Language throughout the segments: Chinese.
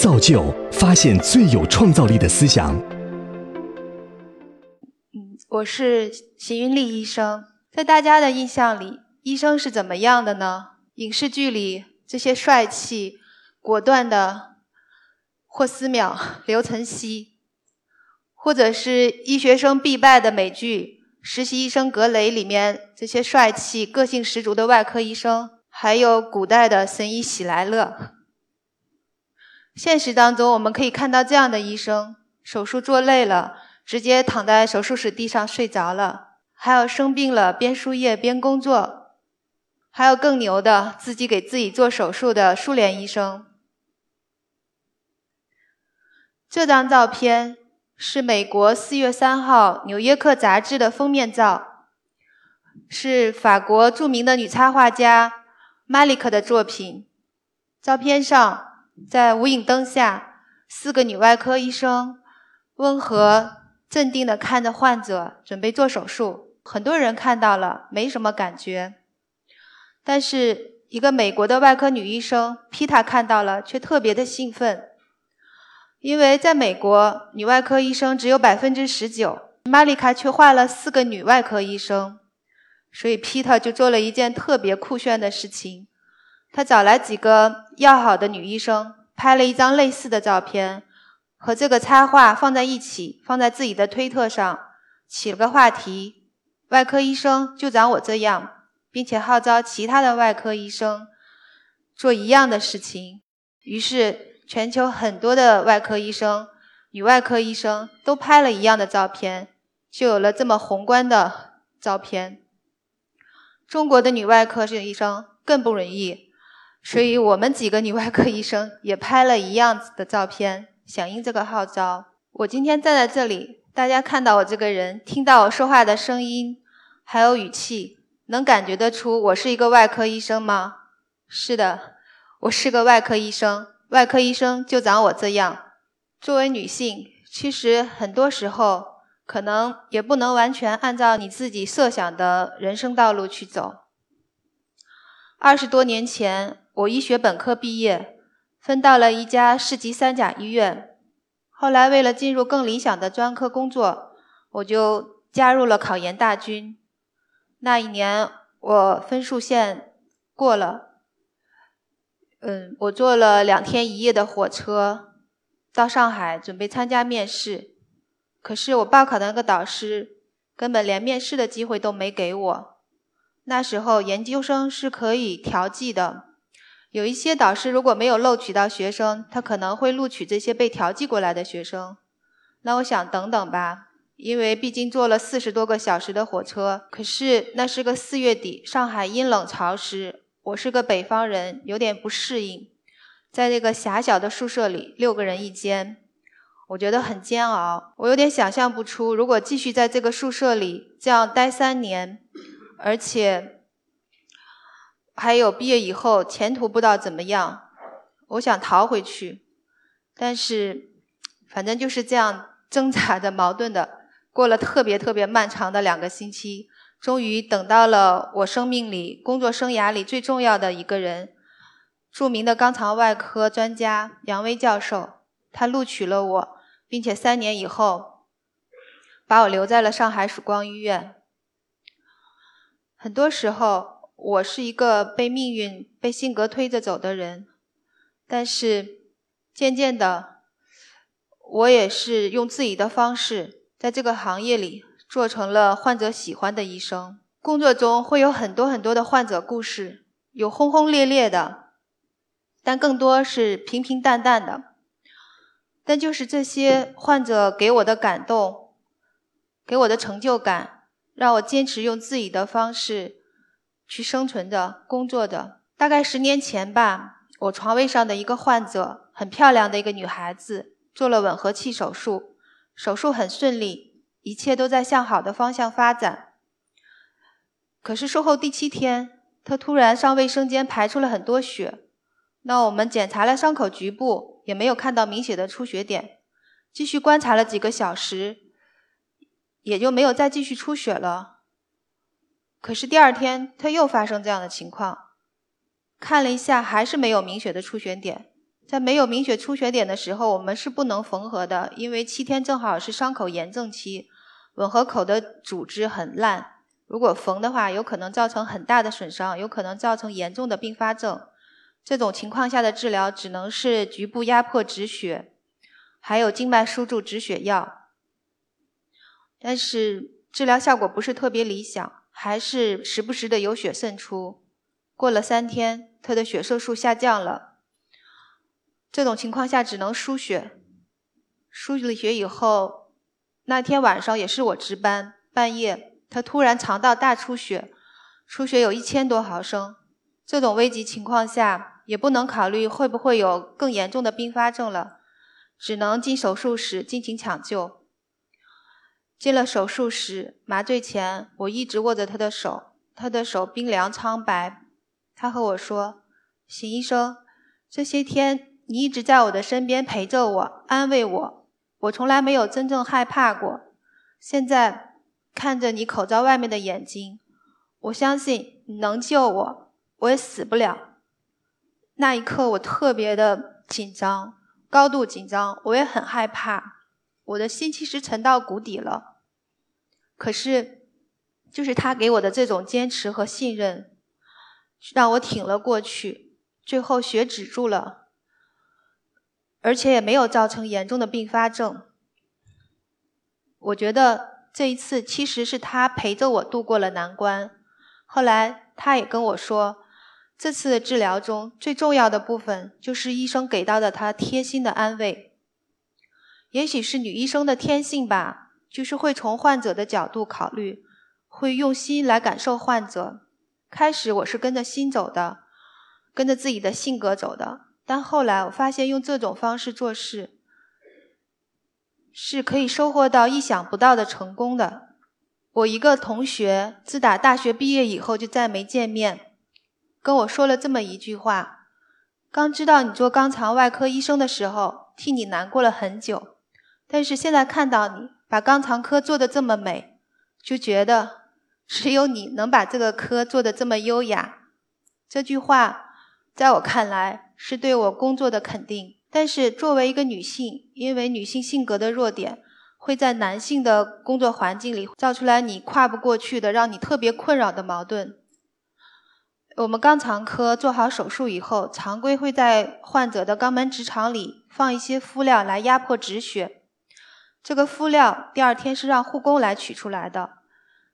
造就发现最有创造力的思想。嗯，我是邢云丽医生。在大家的印象里，医生是怎么样的呢？影视剧里这些帅气、果断的霍思淼、刘岑熙，或者是医学生必败的美剧《实习医生格雷》里面这些帅气、个性十足的外科医生，还有古代的神医喜来乐。现实当中，我们可以看到这样的医生：手术做累了，直接躺在手术室地上睡着了；还有生病了，边输液边工作；还有更牛的，自己给自己做手术的苏联医生。这张照片是美国四月三号《纽约客》杂志的封面照，是法国著名的女插画家马里克的作品。照片上。在无影灯下，四个女外科医生温和镇定地看着患者，准备做手术。很多人看到了，没什么感觉。但是，一个美国的外科女医生皮塔看到了，却特别的兴奋，因为在美国，女外科医生只有百分之十九，玛丽卡却换了四个女外科医生，所以皮塔就做了一件特别酷炫的事情。他找来几个要好的女医生，拍了一张类似的照片，和这个插画放在一起，放在自己的推特上，起了个话题：“外科医生就长我这样”，并且号召其他的外科医生做一样的事情。于是，全球很多的外科医生、女外科医生都拍了一样的照片，就有了这么宏观的照片。中国的女外科医生更不容易。所以我们几个女外科医生也拍了一样子的照片，响应这个号召。我今天站在这里，大家看到我这个人，听到我说话的声音，还有语气，能感觉得出我是一个外科医生吗？是的，我是个外科医生。外科医生就长我这样。作为女性，其实很多时候可能也不能完全按照你自己设想的人生道路去走。二十多年前。我医学本科毕业，分到了一家市级三甲医院。后来为了进入更理想的专科工作，我就加入了考研大军。那一年我分数线过了，嗯，我坐了两天一夜的火车到上海准备参加面试。可是我报考的那个导师根本连面试的机会都没给我。那时候研究生是可以调剂的。有一些导师如果没有录取到学生，他可能会录取这些被调剂过来的学生。那我想等等吧，因为毕竟坐了四十多个小时的火车。可是那是个四月底，上海阴冷潮湿，我是个北方人，有点不适应。在这个狭小的宿舍里，六个人一间，我觉得很煎熬。我有点想象不出，如果继续在这个宿舍里这样待三年，而且。还有毕业以后前途不知道怎么样，我想逃回去，但是反正就是这样挣扎着矛盾的过了特别特别漫长的两个星期，终于等到了我生命里工作生涯里最重要的一个人，著名的肛肠外科专家杨威教授，他录取了我，并且三年以后把我留在了上海曙光医院。很多时候。我是一个被命运、被性格推着走的人，但是渐渐的，我也是用自己的方式，在这个行业里做成了患者喜欢的医生。工作中会有很多很多的患者故事，有轰轰烈烈的，但更多是平平淡淡的。但就是这些患者给我的感动，给我的成就感，让我坚持用自己的方式。去生存着、工作着。大概十年前吧，我床位上的一个患者，很漂亮的一个女孩子，做了吻合器手术，手术很顺利，一切都在向好的方向发展。可是术后第七天，她突然上卫生间排出了很多血。那我们检查了伤口局部，也没有看到明显的出血点。继续观察了几个小时，也就没有再继续出血了。可是第二天，他又发生这样的情况，看了一下，还是没有明显的出血点。在没有明显出血点的时候，我们是不能缝合的，因为七天正好是伤口炎症期，吻合口的组织很烂。如果缝的话，有可能造成很大的损伤，有可能造成严重的并发症。这种情况下的治疗只能是局部压迫止血，还有静脉输注止血药。但是治疗效果不是特别理想，还是时不时的有血渗出。过了三天，他的血色素下降了。这种情况下只能输血。输了血以后，那天晚上也是我值班，半夜。他突然肠道大出血，出血有一千多毫升。这种危急情况下，也不能考虑会不会有更严重的并发症了，只能进手术室进行抢救。进了手术室，麻醉前我一直握着他的手，他的手冰凉苍白。他和我说：“邢医生，这些天你一直在我的身边陪着我，安慰我，我从来没有真正害怕过。现在。”看着你口罩外面的眼睛，我相信你能救我，我也死不了。那一刻，我特别的紧张，高度紧张，我也很害怕，我的心其实沉到谷底了。可是，就是他给我的这种坚持和信任，让我挺了过去。最后血止住了，而且也没有造成严重的并发症。我觉得。这一次其实是他陪着我度过了难关。后来他也跟我说，这次的治疗中最重要的部分就是医生给到的他贴心的安慰。也许是女医生的天性吧，就是会从患者的角度考虑，会用心来感受患者。开始我是跟着心走的，跟着自己的性格走的，但后来我发现用这种方式做事。是可以收获到意想不到的成功的。我一个同学自打大学毕业以后就再没见面，跟我说了这么一句话：刚知道你做肛肠外科医生的时候，替你难过了很久，但是现在看到你把肛肠科做得这么美，就觉得只有你能把这个科做得这么优雅。这句话在我看来是对我工作的肯定。但是作为一个女性，因为女性性格的弱点，会在男性的工作环境里造出来你跨不过去的、让你特别困扰的矛盾。我们肛肠科做好手术以后，常规会在患者的肛门直肠里放一些敷料来压迫止血。这个敷料第二天是让护工来取出来的。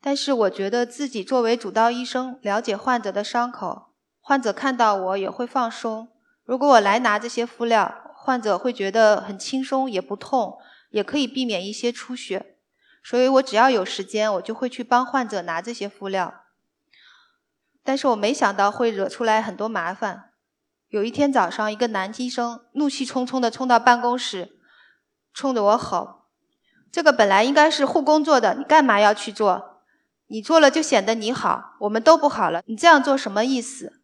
但是我觉得自己作为主刀医生，了解患者的伤口，患者看到我也会放松。如果我来拿这些敷料，患者会觉得很轻松，也不痛，也可以避免一些出血。所以我只要有时间，我就会去帮患者拿这些敷料。但是我没想到会惹出来很多麻烦。有一天早上，一个男医生怒气冲冲地冲到办公室，冲着我吼：“这个本来应该是护工做的，你干嘛要去做？你做了就显得你好，我们都不好了。你这样做什么意思？”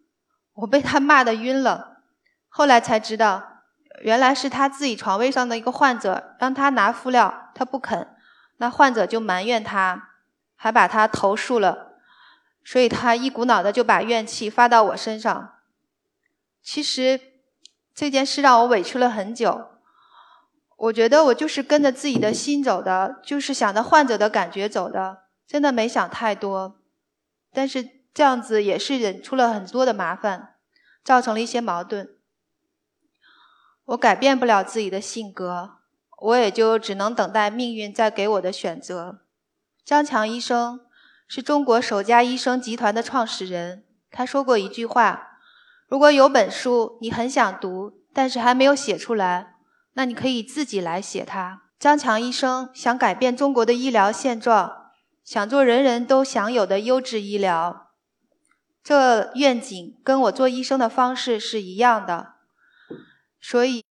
我被他骂的晕了。后来才知道，原来是他自己床位上的一个患者让他拿敷料，他不肯，那患者就埋怨他，还把他投诉了，所以他一股脑的就把怨气发到我身上。其实这件事让我委屈了很久，我觉得我就是跟着自己的心走的，就是想着患者的感觉走的，真的没想太多，但是这样子也是忍出了很多的麻烦，造成了一些矛盾。我改变不了自己的性格，我也就只能等待命运再给我的选择。张强医生是中国首家医生集团的创始人，他说过一句话：“如果有本书你很想读，但是还没有写出来，那你可以自己来写它。”张强医生想改变中国的医疗现状，想做人人都享有的优质医疗，这愿景跟我做医生的方式是一样的。所以，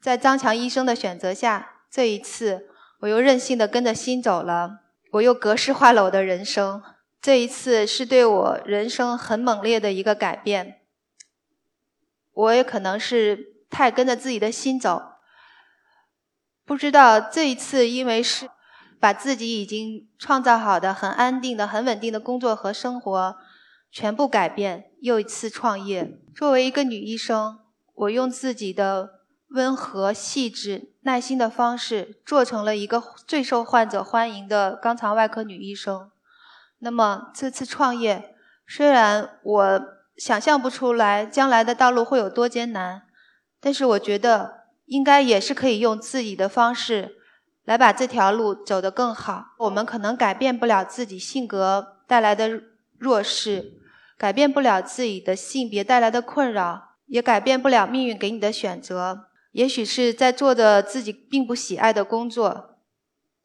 在张强医生的选择下，这一次我又任性的跟着心走了，我又格式化了我的人生。这一次是对我人生很猛烈的一个改变。我也可能是太跟着自己的心走，不知道这一次因为是把自己已经创造好的很安定的、很稳定的工作和生活全部改变，又一次创业。作为一个女医生。我用自己的温和、细致、耐心的方式，做成了一个最受患者欢迎的肛肠外科女医生。那么这次创业，虽然我想象不出来将来的道路会有多艰难，但是我觉得应该也是可以用自己的方式来把这条路走得更好。我们可能改变不了自己性格带来的弱势，改变不了自己的性别带来的困扰，也改变不了命运给你的选择。也许是在做的自己并不喜爱的工作，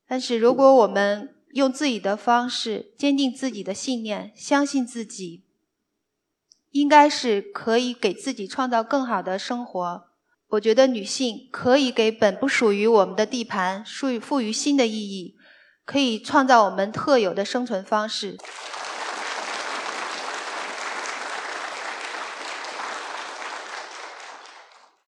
但是如果我们用自己的方式坚定自己的信念，相信自己，应该是可以给自己创造更好的生活。我觉得女性可以给本不属于我们的地盘赋予赋予新的意义，可以创造我们特有的生存方式。